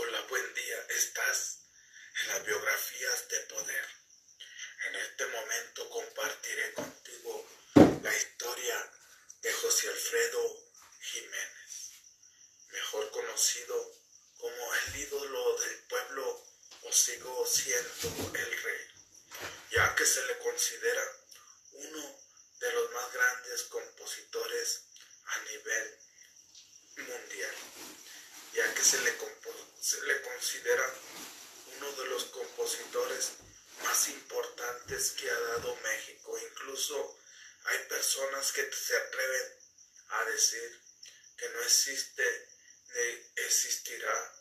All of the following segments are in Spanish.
Hola, buen día. Estás en las biografías de poder. En este momento compartiré contigo la historia de José Alfredo Jiménez, mejor conocido como el ídolo del pueblo o sigo siendo el rey, ya que se le considera uno de los más grandes compositores a nivel mundial, ya que se le, se le considera uno de los compositores más importantes que ha dado México. Incluso hay que se atreven a decir que no existe ni existirá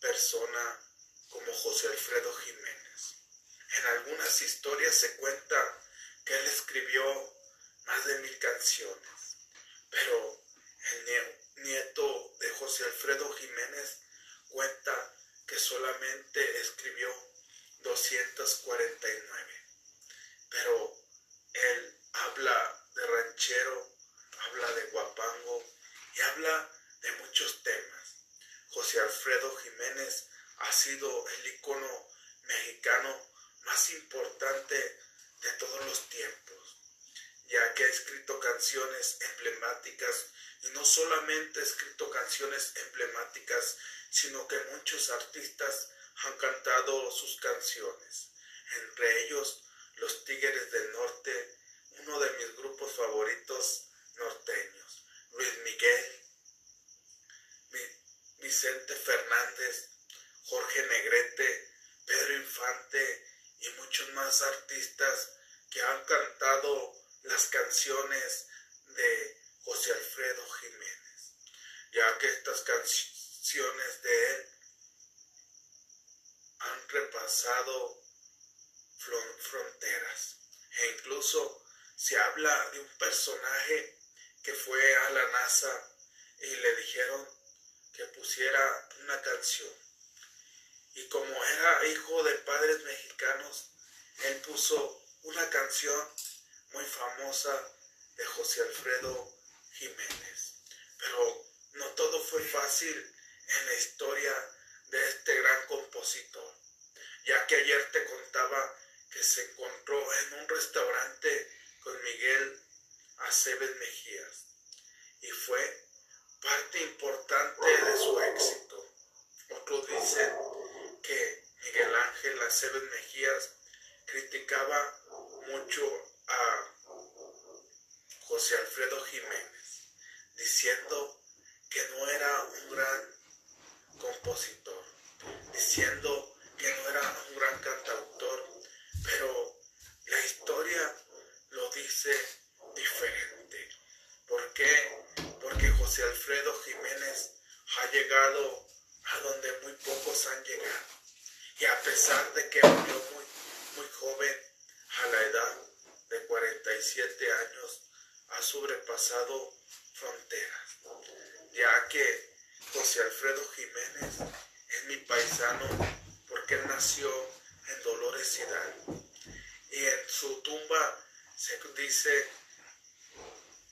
persona como José Alfredo Jiménez. En algunas historias se cuenta que él escribió más de mil canciones, pero el nieto de José Alfredo Jiménez cuenta que solamente escribió 249. Pero él habla de ranchero, habla de guapango y habla de muchos temas. José Alfredo Jiménez ha sido el icono mexicano más importante de todos los tiempos, ya que ha escrito canciones emblemáticas y no solamente ha escrito canciones emblemáticas, sino que muchos artistas han cantado sus canciones, entre ellos los Tigres del Norte, uno de mis grupos favoritos norteños, Luis Miguel, Vicente Fernández, Jorge Negrete, Pedro Infante y muchos más artistas que han cantado las canciones de José Alfredo Jiménez, ya que estas canciones de él han repasado fronteras e incluso se habla de un personaje que fue a la NASA y le dijeron que pusiera una canción. Y como era hijo de padres mexicanos, él puso una canción muy famosa de José Alfredo Jiménez. Pero no todo fue fácil en la historia de este gran compositor, ya que ayer te contaba que se encontró en un restaurante con Miguel Aceves Mejías y fue parte importante de su éxito. Otros dicen que Miguel Ángel Aceves Mejías criticaba mucho a José Alfredo Jiménez, diciendo que no era un gran compositor, diciendo que no era un gran cantautor, pero la historia lo dice diferente. ¿Por qué? Porque José Alfredo Jiménez ha llegado a donde muy pocos han llegado. Y a pesar de que murió muy, muy joven, a la edad de 47 años, ha sobrepasado fronteras, ya que José Alfredo Jiménez es mi paisano porque él nació en Dolores Hidalgo y en su tumba se dice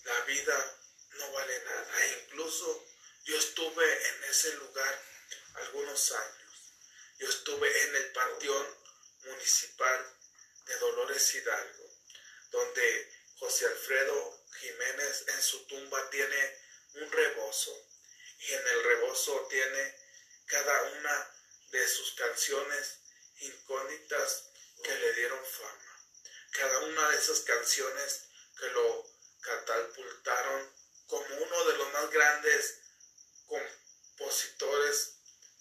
la vida no vale nada. E incluso yo estuve en ese lugar algunos años. Yo estuve en el panteón municipal de Dolores Hidalgo, donde José Alfredo Jiménez en su tumba tiene un rebozo y en el rebozo tiene cada una de sus canciones incógnitas que le dieron fama. Cada una de esas canciones que lo catapultaron como uno de los más grandes compositores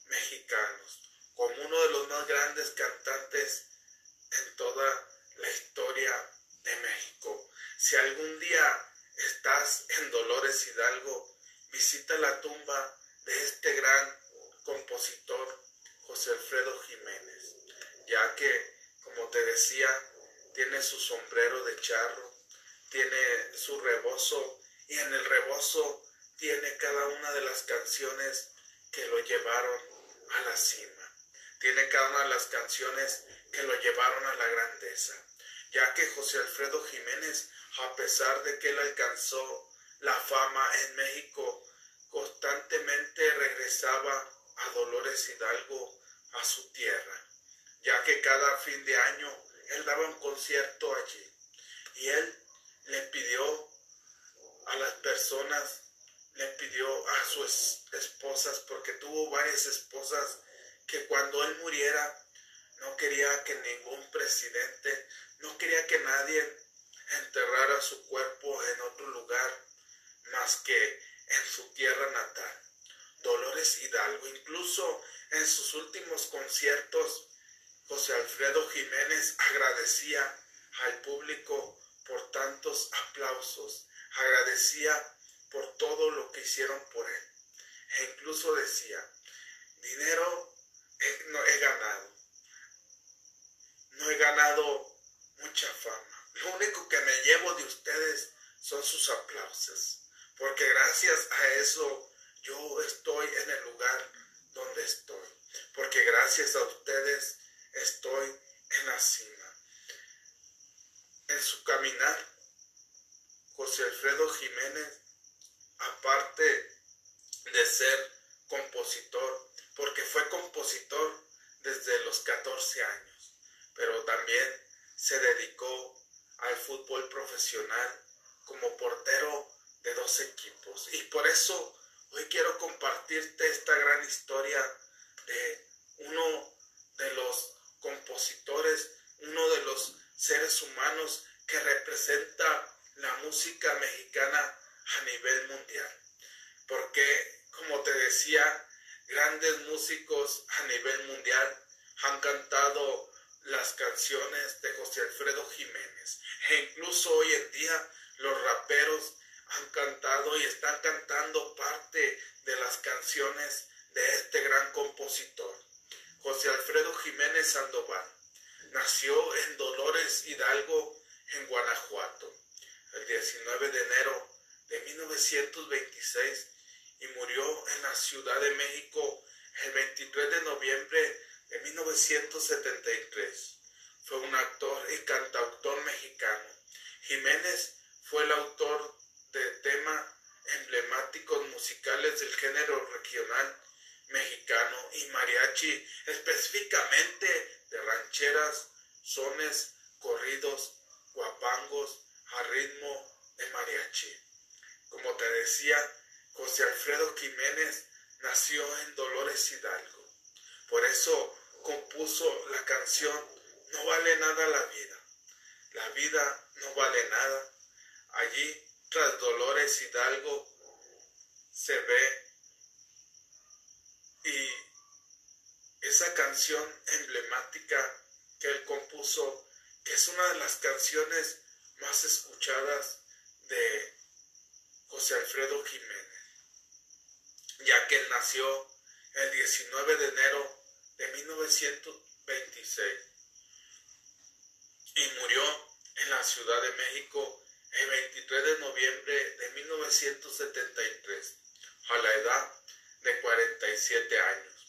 mexicanos, como uno de los más grandes cantantes en toda la historia de México. Si algún día estás en Dolores Hidalgo, visita la tumba de este gran compositor José Alfredo Jiménez, ya que, como te decía, tiene su sombrero de charro, tiene su rebozo y en el rebozo tiene cada una de las canciones que lo llevaron a la cima. Tiene cada una de las canciones que lo llevaron a la grandeza, ya que José Alfredo Jiménez, a pesar de que él alcanzó la fama en México, constantemente regresaba a Dolores Hidalgo a su tierra, ya que cada fin de año él daba un concierto allí y él le pidió a las personas, le pidió a sus esposas, porque tuvo varias esposas, que cuando él muriera no quería que ningún presidente, no quería que nadie enterrara su cuerpo en otro lugar más que en su tierra natal. Dolores Hidalgo, incluso en sus últimos conciertos, José Alfredo Jiménez agradecía al público por tantos aplausos, agradecía por todo lo que hicieron por él. E incluso decía, dinero no he ganado, no he ganado mucha fama. Lo único que me llevo de ustedes son sus aplausos, porque gracias a eso yo estoy en el lugar donde estoy, porque gracias a ustedes estoy en la cima. En su caminar, José Alfredo Jiménez, aparte de ser compositor, porque fue compositor desde los 14 años, pero también se dedicó al fútbol profesional como portero de dos equipos. Y por eso hoy quiero compartirte esta gran historia de uno de los compositores, uno de los seres humanos que representa la música mexicana a nivel mundial. Porque, como te decía, grandes músicos a nivel mundial han cantado las canciones de José Alfredo Jiménez. E incluso hoy en día los raperos han cantado y están cantando parte de las canciones de este gran compositor. José Alfredo Jiménez Sandoval nació en Dolores Hidalgo, en Guanajuato, el 19 de enero de 1926 y murió en la Ciudad de México el 23 de noviembre de 1973. Fue un actor y cantautor mexicano. Jiménez fue el autor de temas emblemáticos musicales del género regional mexicano y mariachi, específicamente de rancheras, sones, corridos, guapangos, a ritmo de mariachi. Como te decía, José Alfredo Jiménez nació en Dolores Hidalgo. Por eso compuso la canción No vale nada la vida. La vida no vale nada. Allí, tras Dolores Hidalgo, se ve y esa canción emblemática que él compuso, que es una de las canciones más escuchadas de José Alfredo Jiménez, ya que él nació el 19 de enero de 1926 y murió en la Ciudad de México el 23 de noviembre de 1973 a la edad de 47 años.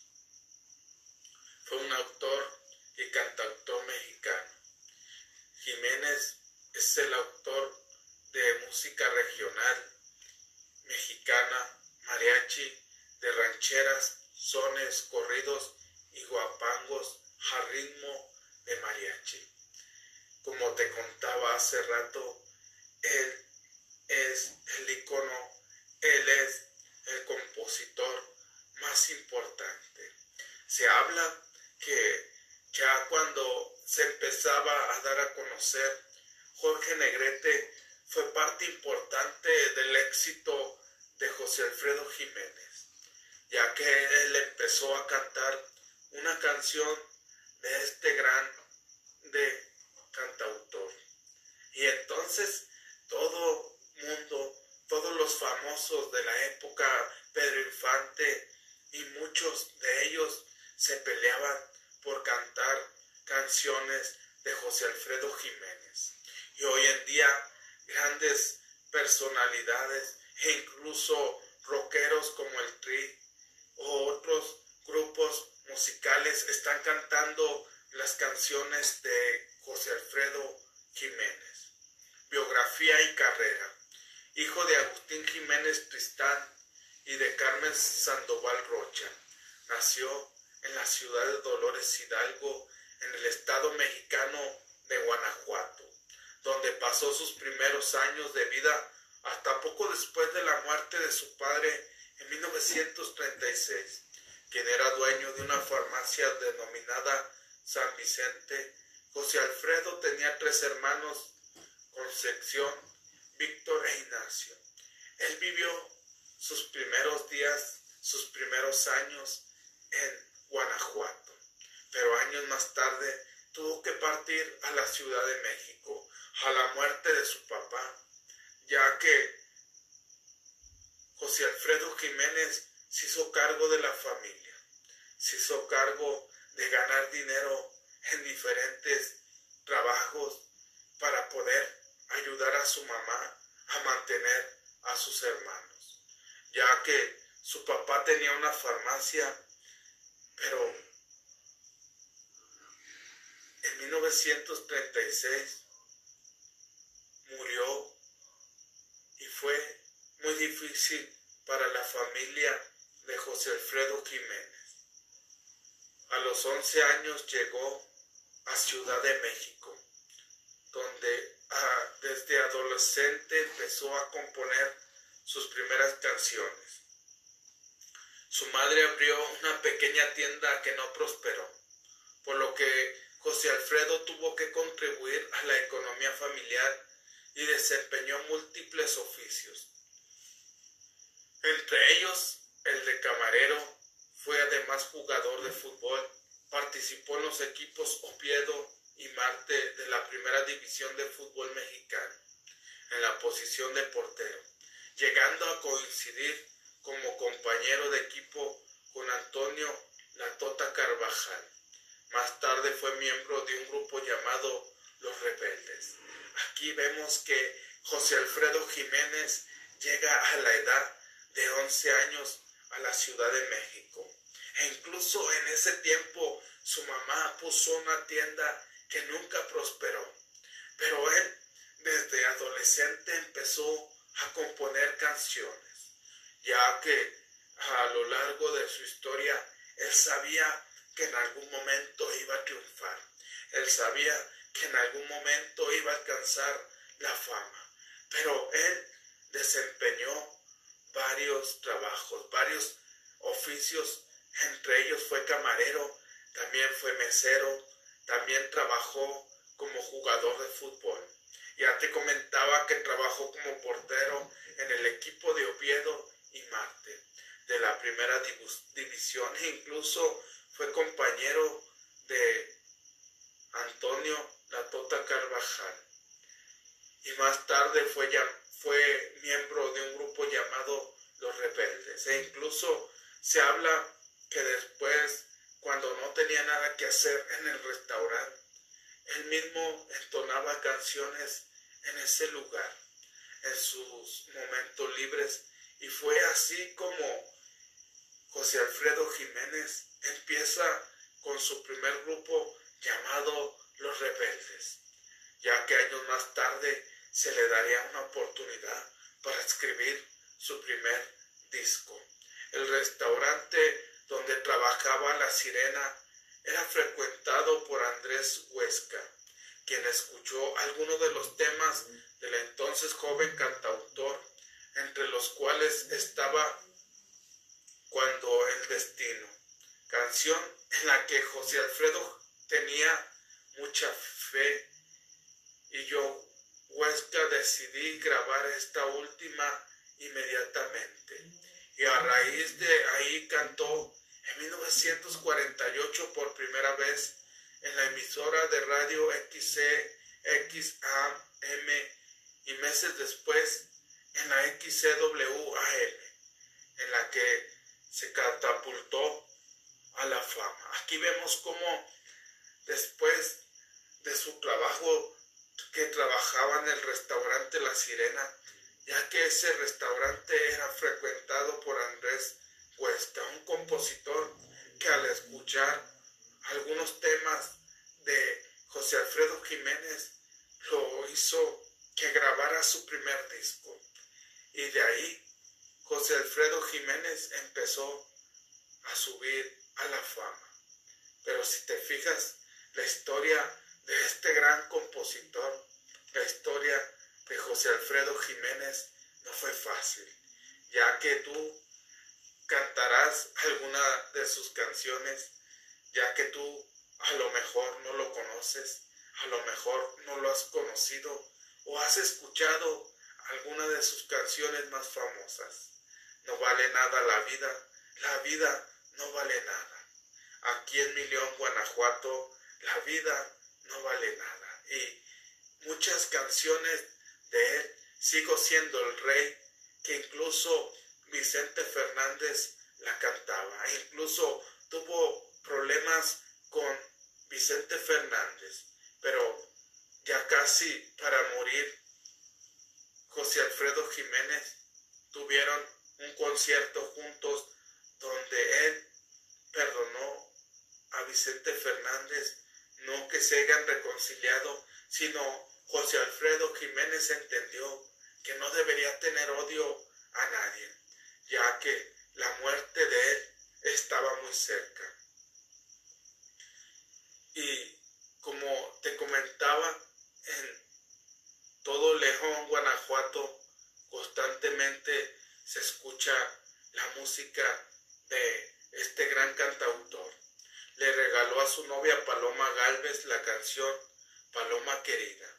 Fue un autor y cantautor mexicano. Jiménez es el autor de música regional mexicana, mariachi, de rancheras, sones, corridos y guapangos a ritmo de mariachi. Como te contaba hace rato, él es el icono, él es el compositor más importante. Se habla que ya cuando se empezaba a dar a conocer, Jorge Negrete fue parte importante del éxito de José Alfredo Jiménez, ya que él empezó a cantar una canción de este gran de cantautor. Y entonces todo mundo todos los famosos de la época, Pedro Infante y muchos de ellos se peleaban por cantar canciones de José Alfredo Jiménez. Y hoy en día grandes personalidades e incluso rockeros como el Tri o otros grupos musicales están cantando las canciones de José Alfredo Jiménez. Biografía y carrera hijo de Agustín Jiménez Tristán y de Carmen Sandoval Rocha. nació en la ciudad de Dolores Hidalgo, en el estado mexicano de Guanajuato, donde pasó sus primeros años de vida hasta poco después de la muerte de su padre en 1936, quien era dueño de una farmacia denominada San Vicente. José Alfredo tenía tres hermanos, Concepción, Víctor e Ignacio. Él vivió sus primeros días, sus primeros años en Guanajuato, pero años más tarde tuvo que partir a la Ciudad de México a la muerte de su papá, ya que José Alfredo Jiménez se hizo cargo de la familia, se hizo cargo de ganar dinero en diferentes trabajos para poder ayudar a su mamá a mantener a sus hermanos, ya que su papá tenía una farmacia, pero en 1936 murió y fue muy difícil para la familia de José Alfredo Jiménez. A los 11 años llegó a Ciudad de México, donde ah, desde adolescente empezó a componer sus primeras canciones. Su madre abrió una pequeña tienda que no prosperó, por lo que José Alfredo tuvo que contribuir a la economía familiar y desempeñó múltiples oficios. Entre ellos, el de camarero, fue además jugador de fútbol, participó en los equipos Oviedo y Marte de la primera división de fútbol mexicano, en la posición de portero, llegando a coincidir como compañero de equipo con Antonio La Tota Carvajal. Más tarde fue miembro de un grupo llamado Los Rebeldes. Aquí vemos que José Alfredo Jiménez llega a la edad de 11 años a la Ciudad de México. E incluso en ese tiempo su mamá puso una tienda que nunca prosperó. Pero él desde adolescente empezó a componer canciones, ya que a lo largo de su historia él sabía que en algún momento iba a triunfar. Él sabía que en algún momento iba a alcanzar la fama. Pero él desempeñó varios trabajos, varios oficios, entre ellos fue camarero, también fue mesero, también trabajó como jugador de fútbol. Ya te comentaba que trabajó como portero en el equipo de Oviedo y Marte de la primera división e incluso fue compañero de Antonio La Tota Carvajal. Y más tarde fue, fue miembro de un grupo llamado Los Rebeldes. E incluso se habla que después, cuando no tenía nada que hacer en el restaurante, él mismo entonaba canciones en ese lugar, en sus momentos libres. Y fue así como José Alfredo Jiménez empieza con su primer grupo llamado Los Rebeldes, ya que años más tarde se le daría una oportunidad para escribir su primer disco. El restaurante donde trabajaba la sirena era frecuentado por Andrés Huesca, quien escuchó algunos de los temas del entonces joven cantautor, entre los cuales estaba Cuando el destino, canción en la que José Alfredo tenía mucha fe y yo, Huesca, decidí grabar esta última inmediatamente. Y a raíz de ahí cantó en 1948 por primera vez en la emisora de radio XCXAM y meses después en la XCWAM, en la que se catapultó a la fama. Aquí vemos cómo después de su trabajo que trabajaba en el restaurante La Sirena, ya que ese restaurante era frecuentado por Andrés Huesca, un compositor que al escuchar algunos temas de José Alfredo Jiménez lo hizo que grabara su primer disco. Y de ahí José Alfredo Jiménez empezó a subir a la fama. Pero si te fijas, la historia de este gran compositor, la historia de José Alfredo Jiménez no fue fácil, ya que tú cantarás alguna de sus canciones, ya que tú a lo mejor no lo conoces, a lo mejor no lo has conocido o has escuchado alguna de sus canciones más famosas. No vale nada la vida, la vida no vale nada. Aquí en Milión, Guanajuato, la vida no vale nada. Y muchas canciones de él, sigo siendo el rey, que incluso Vicente Fernández la cantaba, incluso tuvo problemas con Vicente Fernández, pero ya casi para morir, José Alfredo Jiménez tuvieron un concierto juntos donde él perdonó a Vicente Fernández, no que se hayan reconciliado, sino José Alfredo Jiménez entendió que no debería tener odio a nadie, ya que la muerte de él estaba muy cerca. Y como te comentaba, en todo Lejón, Guanajuato, constantemente se escucha la música de este gran cantautor. Le regaló a su novia Paloma Galvez la canción Paloma Querida.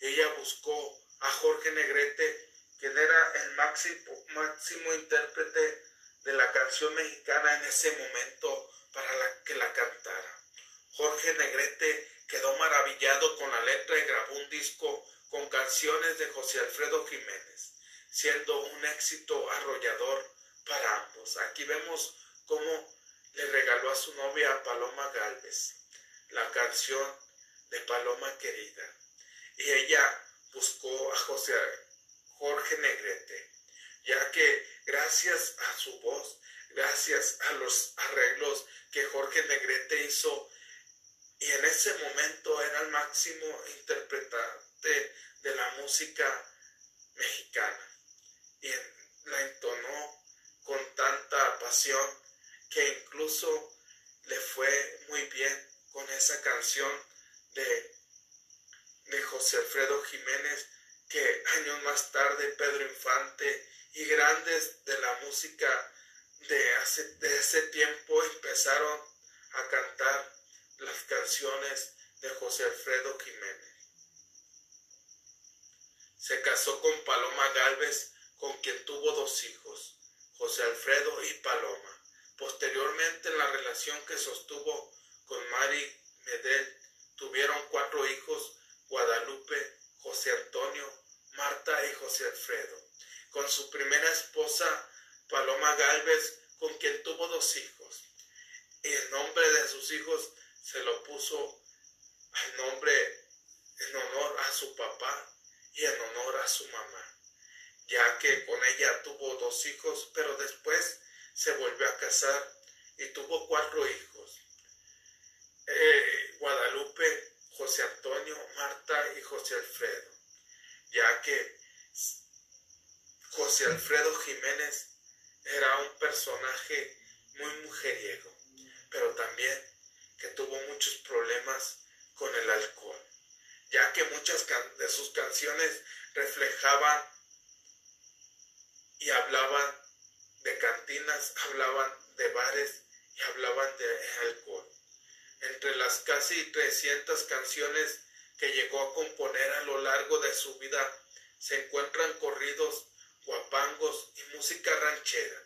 Ella buscó a Jorge Negrete, quien era el máximo, máximo intérprete de la canción mexicana en ese momento para que la cantara. Jorge Negrete quedó maravillado con la letra y grabó un disco con canciones de José Alfredo Jiménez, siendo un éxito arrollador para ambos. Aquí vemos cómo le regaló a su novia Paloma Galvez la canción de Paloma Querida. Y ella buscó a José Jorge Negrete, ya que gracias a su voz, gracias a los arreglos que Jorge Negrete hizo, y en ese momento era el máximo interpretante de la música mexicana, y la entonó con tanta pasión que incluso le fue muy bien con esa canción de, de José Alfredo Jiménez, que años más tarde Pedro Infante y grandes de la música de, hace, de ese tiempo empezaron a cantar las canciones de José Alfredo Jiménez. Se casó con Paloma Galvez, con quien tuvo dos hijos, José Alfredo y Paloma. Posteriormente, en la relación que sostuvo con Mari Medel, tuvieron cuatro hijos, Guadalupe, José Antonio, Marta y José Alfredo. Con su primera esposa, Paloma Galvez, con quien tuvo dos hijos. Y el nombre de sus hijos se lo puso al nombre en honor a su papá y en honor a su mamá, ya que con ella tuvo dos hijos, pero después se volvió a casar y tuvo cuatro hijos. Eh, Guadalupe, José Antonio, Marta y José Alfredo, ya que José Alfredo Jiménez era un personaje muy mujeriego, pero también que tuvo muchos problemas con el alcohol, ya que muchas de sus canciones reflejaban y hablaban de cantinas, hablaban de bares y hablaban de alcohol. Entre las casi 300 canciones que llegó a componer a lo largo de su vida se encuentran corridos, guapangos y música ranchera.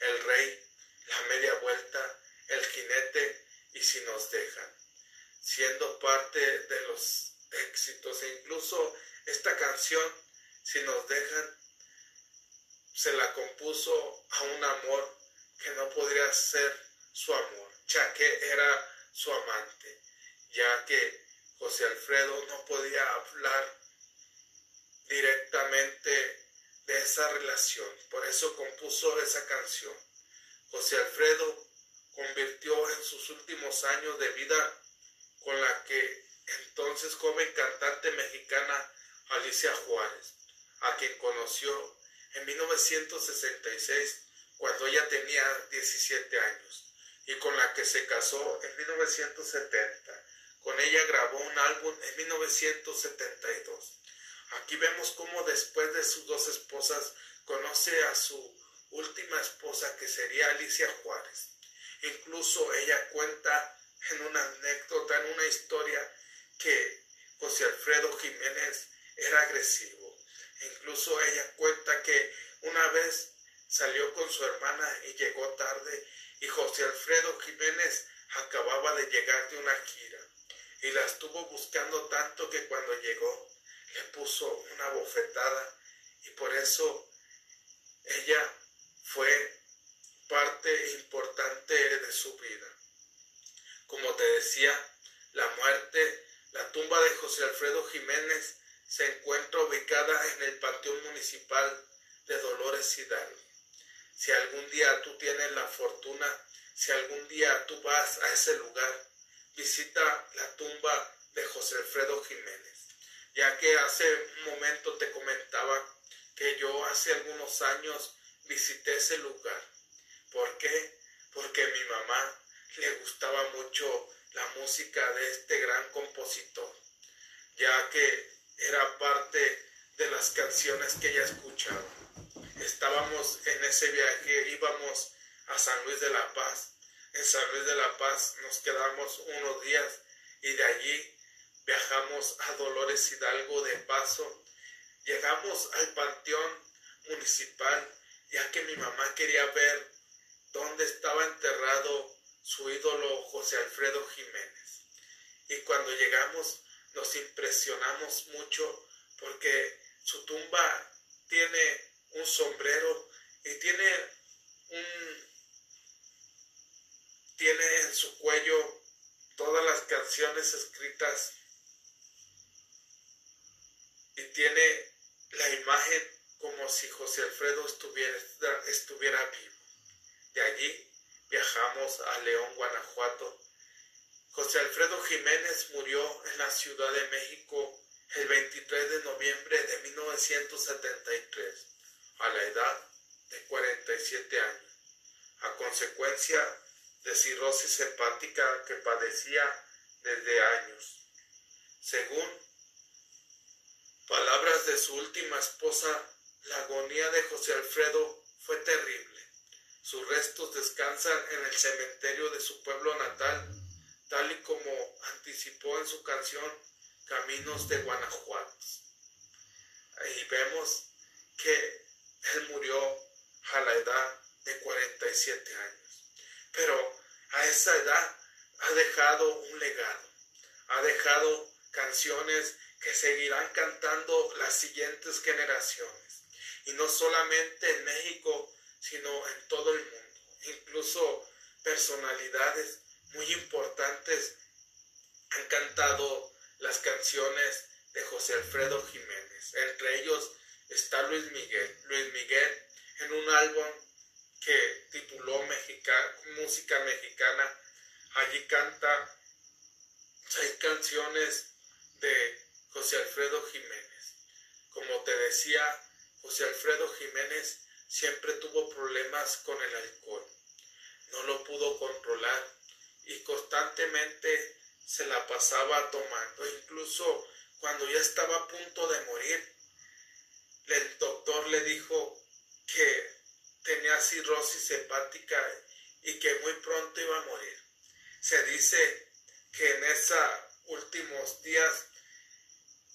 El rey, la media vuelta, el jinete y si nos dejan, siendo parte de los éxitos e incluso esta canción, si nos dejan, se la compuso a un amor que no podría ser su amor, ya que era su amante, ya que José Alfredo no podía hablar directamente de esa relación, por eso compuso esa canción. José Alfredo convirtió en sus últimos años de vida con la que entonces joven cantante mexicana Alicia Juárez, a quien conoció en 1966, cuando ella tenía 17 años. y con la que se casó en 1970. Con ella grabó un álbum en 1972. Aquí vemos cómo después de sus dos esposas conoce a su última esposa que sería Alicia Juárez. Incluso ella cuenta en una anécdota, en una historia, que José Alfredo Jiménez era agresivo. Incluso ella cuenta que una vez salió con su hermana y llegó tarde y José Alfredo Jiménez acababa de llegar de una gira y la estuvo buscando tanto que cuando llegó le puso una bofetada y por eso ella fue parte importante de su vida. Como te decía, la muerte, la tumba de José Alfredo Jiménez se encuentra ubicada en el Panteón Municipal de Dolores Hidalgo. Si algún día tú tienes la fortuna, si algún día tú vas a ese lugar, visita la tumba de José Alfredo Jiménez, ya que hace un momento te comentaba que yo hace algunos años visité ese lugar. ¿Por qué? Porque a mi mamá le gustaba mucho la música de este gran compositor, ya que era parte de las canciones que ella escuchaba. Estábamos en ese viaje, íbamos a San Luis de la Paz. En San Luis de la Paz nos quedamos unos días y de allí viajamos a Dolores Hidalgo de paso. Llegamos al panteón municipal ya que mi mamá quería ver dónde estaba enterrado su ídolo José Alfredo Jiménez. Y cuando llegamos nos impresionamos mucho porque su tumba tiene un sombrero y tiene un tiene en su cuello todas las canciones escritas y tiene la imagen como si José Alfredo estuviera, estuviera vivo. De allí viajamos a León, Guanajuato. José Alfredo Jiménez murió en la Ciudad de México el 23 de noviembre de 1973, a la edad de 47 años, a consecuencia de cirrosis hepática que padecía desde años. Según palabras de su última esposa, la agonía de José Alfredo fue terrible. Sus restos descansan en el cementerio de su pueblo natal, tal y como anticipó en su canción Caminos de Guanajuato. Ahí vemos que él murió a la edad de 47 años. Pero a esa edad ha dejado un legado, ha dejado canciones que seguirán cantando las siguientes generaciones y no solamente en México, sino en todo el mundo. Incluso personalidades muy importantes han cantado las canciones de José Alfredo Jiménez. Entre ellos está Luis Miguel. Luis Miguel en un álbum que tituló Música Mexicana. Allí canta seis canciones de José Alfredo Jiménez. Como te decía, José Alfredo Jiménez siempre tuvo problemas con el alcohol. No lo pudo controlar y constantemente se la pasaba tomando. Incluso cuando ya estaba a punto de morir, el doctor le dijo que tenía cirrosis hepática y que muy pronto iba a morir. Se dice que en esos últimos días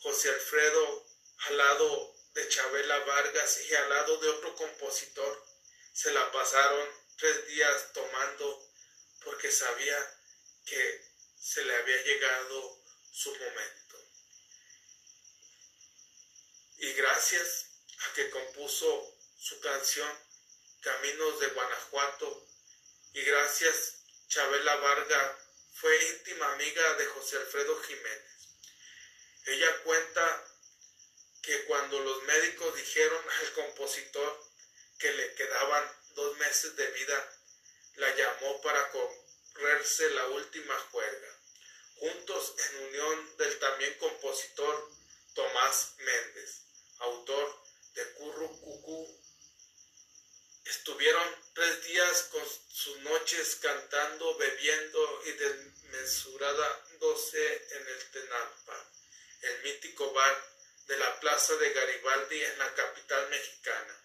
José Alfredo al lado de Chabela Vargas y al lado de otro compositor se la pasaron tres días tomando porque sabía que se le había llegado su momento. Y gracias a que compuso su canción Caminos de Guanajuato y gracias Chabela Vargas fue íntima amiga de José Alfredo Jiménez. Ella cuenta que cuando los médicos dijeron al compositor que le quedaban dos meses de vida, la llamó para correrse la última juerga, juntos en unión del también compositor Tomás Méndez, autor de Curru Cucú Estuvieron tres días con sus noches cantando, bebiendo y desmesuradándose en el Tenalpa, el mítico bar de la plaza de Garibaldi en la capital mexicana.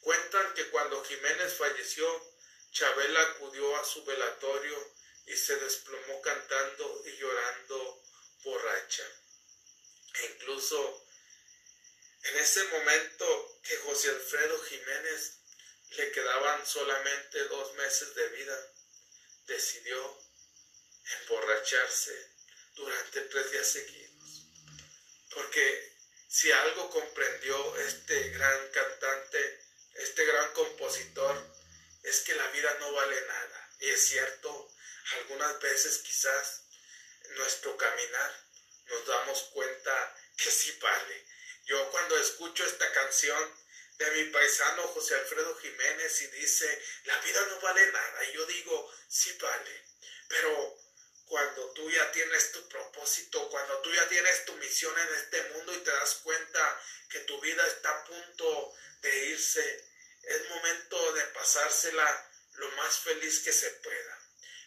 Cuentan que cuando Jiménez falleció, Chabela acudió a su velatorio y se desplomó cantando y llorando borracha. E incluso en ese momento que José Alfredo Jiménez le quedaban solamente dos meses de vida, decidió emborracharse durante tres días seguidos. Porque si algo comprendió este gran cantante, este gran compositor, es que la vida no vale nada. Y es cierto, algunas veces quizás nuestro caminar nos damos cuenta que sí vale. Yo cuando escucho esta canción de mi paisano José Alfredo Jiménez y dice, la vida no vale nada, y yo digo, sí vale, pero cuando tú ya tienes tu propósito, cuando tú ya tienes tu misión en este mundo y te das cuenta que tu vida está a punto de irse, es momento de pasársela lo más feliz que se pueda.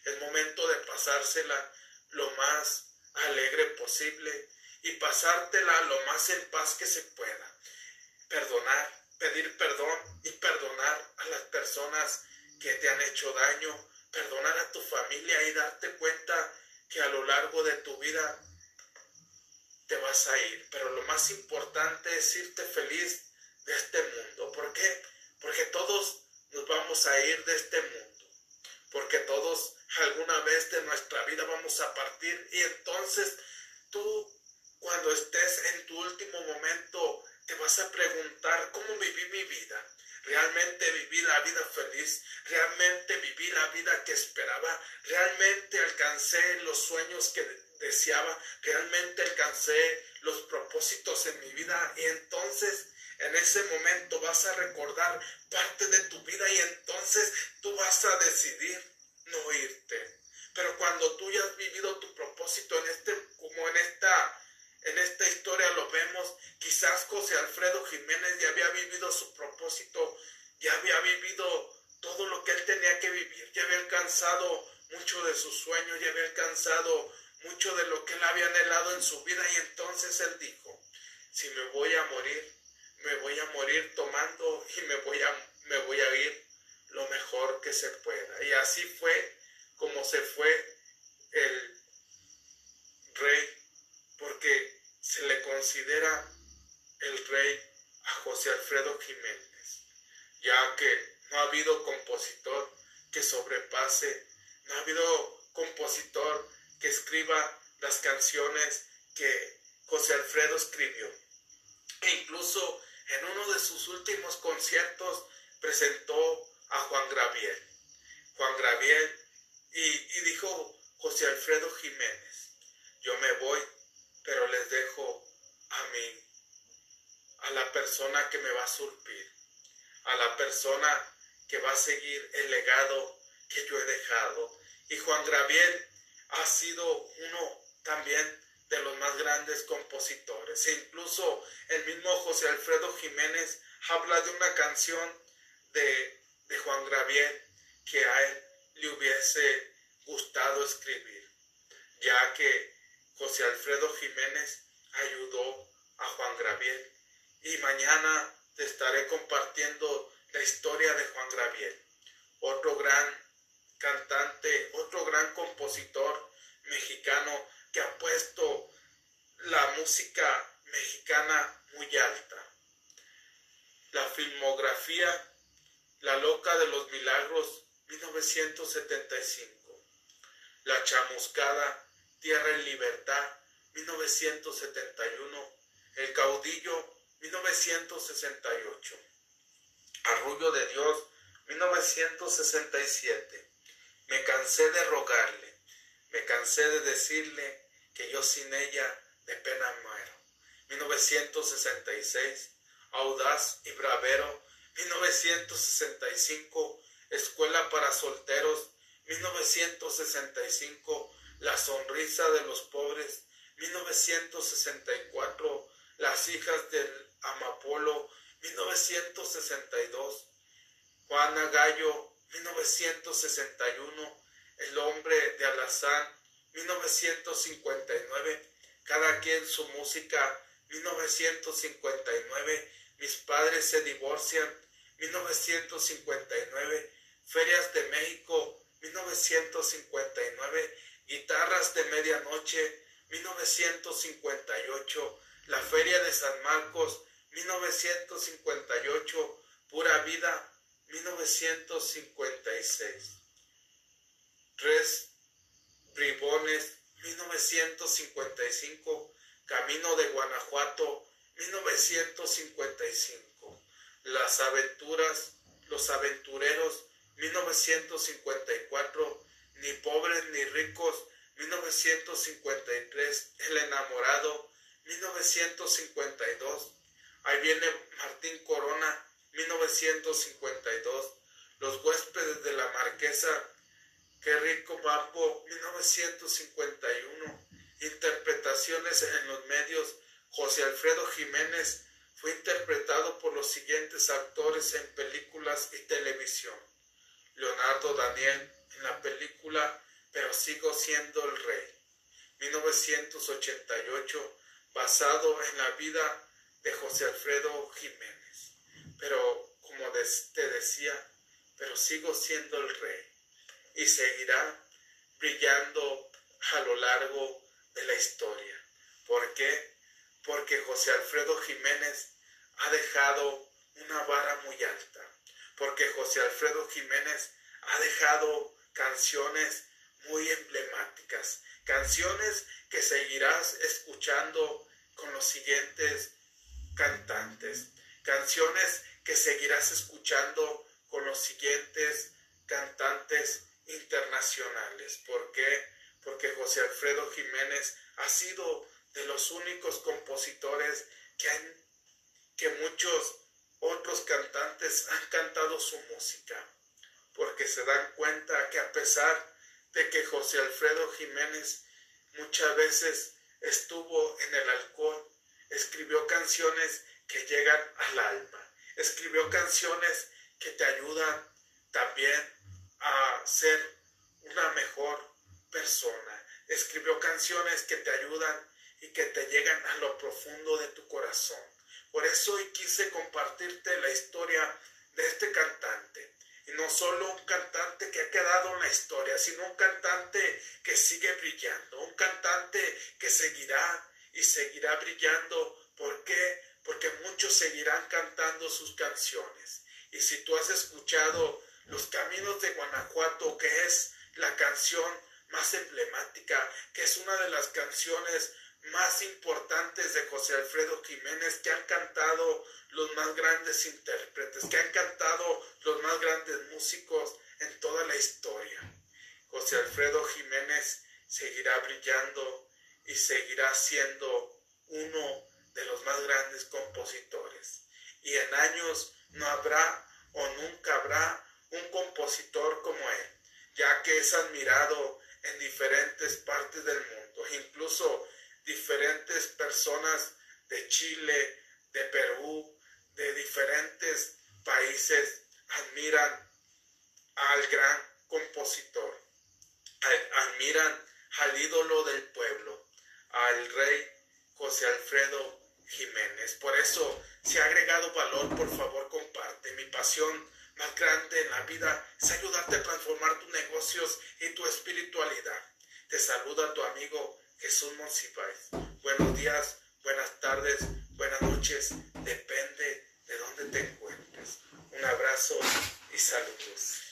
Es momento de pasársela lo más alegre posible y pasártela lo más en paz que se pueda. Perdonar, pedir perdón y perdonar a las personas que te han hecho daño, perdonar a tu familia y darte cuenta que a lo largo de tu vida te vas a ir. Pero lo más importante es irte feliz de este mundo. ¿Por qué? Porque todos nos vamos a ir de este mundo. Porque todos alguna vez de nuestra vida vamos a partir y entonces tú cuando estés en tu último momento te vas a preguntar cómo viví mi vida. Realmente viví la vida feliz, realmente viví la vida que esperaba, realmente alcancé los sueños que deseaba, realmente alcancé los propósitos en mi vida y entonces en ese momento vas a recordar parte de tu vida y entonces tú vas a decidir no irte. Pero cuando tú ya has vivido tu propósito en este, como en esta en esta historia lo vemos, quizás José Alfredo Jiménez ya había vivido su propósito, ya había vivido todo lo que él tenía que vivir, ya había alcanzado mucho de sus sueños, ya había alcanzado mucho de lo que él había anhelado en su vida y entonces él dijo, si me voy a morir, me voy a morir tomando y me voy a, me voy a ir lo mejor que se pueda. Y así fue como se fue el rey porque se le considera el rey a José Alfredo Jiménez, ya que no ha habido compositor que sobrepase, no ha habido compositor que escriba las canciones que José Alfredo escribió. E incluso en uno de sus últimos conciertos presentó a Juan Graviel. Juan Graviel y, dijo José Alfredo Jiménez, yo me voy pero les dejo a mí, a la persona que me va a surpir, a la persona que va a seguir el legado que yo he dejado. Y Juan Graviel ha sido uno también de los más grandes compositores. E incluso el mismo José Alfredo Jiménez habla de una canción de, de Juan Graviel que a él le hubiese gustado escribir, ya que José Alfredo Jiménez ayudó a Juan Graviel y mañana te estaré compartiendo la historia de Juan Graviel, otro gran cantante, otro gran compositor mexicano que ha puesto la música mexicana muy alta. La filmografía La Loca de los Milagros 1975. La Chamuscada Tierra en Libertad, 1971, El Caudillo, 1968, Arrullo de Dios, 1967. Me cansé de rogarle, me cansé de decirle que yo sin ella de pena muero. 1966, Audaz y Bravero, 1965, Escuela para Solteros, 1965, la sonrisa de los pobres, 1964, Las hijas del Amapolo, 1962, Juana Gallo, 1961, El hombre de Alazán, 1959, Cada quien su música, 1959, Mis padres se divorcian, 1959, Ferias de México, 1959, Guitarras de Medianoche, 1958, La Feria de San Marcos, 1958, Pura Vida, 1956. Tres Bribones, 1955. Camino de Guanajuato, 1955. Las aventuras, los aventureros, 1954. Ni pobres ni ricos, 1953. El enamorado, 1952. Ahí viene Martín Corona, 1952. Los huéspedes de la Marquesa, Qué rico papo, 1951. Interpretaciones en los medios. José Alfredo Jiménez fue interpretado por los siguientes actores en películas y televisión. Leonardo Daniel en la película Pero sigo siendo el rey. 1988, basado en la vida de José Alfredo Jiménez. Pero, como te decía, pero sigo siendo el rey y seguirá brillando a lo largo de la historia. ¿Por qué? Porque José Alfredo Jiménez ha dejado una vara muy alta. Porque José Alfredo Jiménez ha dejado canciones muy emblemáticas, canciones que seguirás escuchando con los siguientes cantantes, canciones que seguirás escuchando con los siguientes cantantes internacionales. ¿Por qué? Porque José Alfredo Jiménez ha sido de los únicos compositores que, han, que muchos otros cantantes han cantado su música. Porque se dan cuenta que a pesar de que José Alfredo Jiménez muchas veces estuvo en el alcohol, escribió canciones que llegan al alma, escribió canciones que te ayudan también a ser una mejor persona. Escribió canciones que te ayudan y que te llegan a lo profundo de tu corazón. Por eso hoy quise compartirte la historia de este cantante. Y no solo un cantante que ha quedado en la historia, sino un cantante que sigue brillando, un cantante que seguirá y seguirá brillando. ¿Por qué? Porque muchos seguirán cantando sus canciones. Y si tú has escuchado los Caminos de Guanajuato, que es la canción más emblemática, que es una de las canciones más importantes de José Alfredo Jiménez, que han cantado los más grandes intérpretes, que han cantado los más grandes músicos en toda la historia. José Alfredo Jiménez seguirá brillando y seguirá siendo uno de los más grandes compositores. Y en años no habrá o nunca habrá un compositor como él, ya que es admirado en diferentes partes del mundo, incluso diferentes personas de Chile, de Perú, de diferentes países admiran al gran compositor, admiran al ídolo del pueblo, al rey José Alfredo Jiménez. Por eso, si ha agregado valor, por favor comparte. Mi pasión más grande en la vida es ayudarte a transformar tus negocios y tu espiritualidad. Te saluda tu amigo Jesús Monsiváis. Buenos días, buenas tardes, buenas noches, depende de dónde te encuentres. Un abrazo y saludos.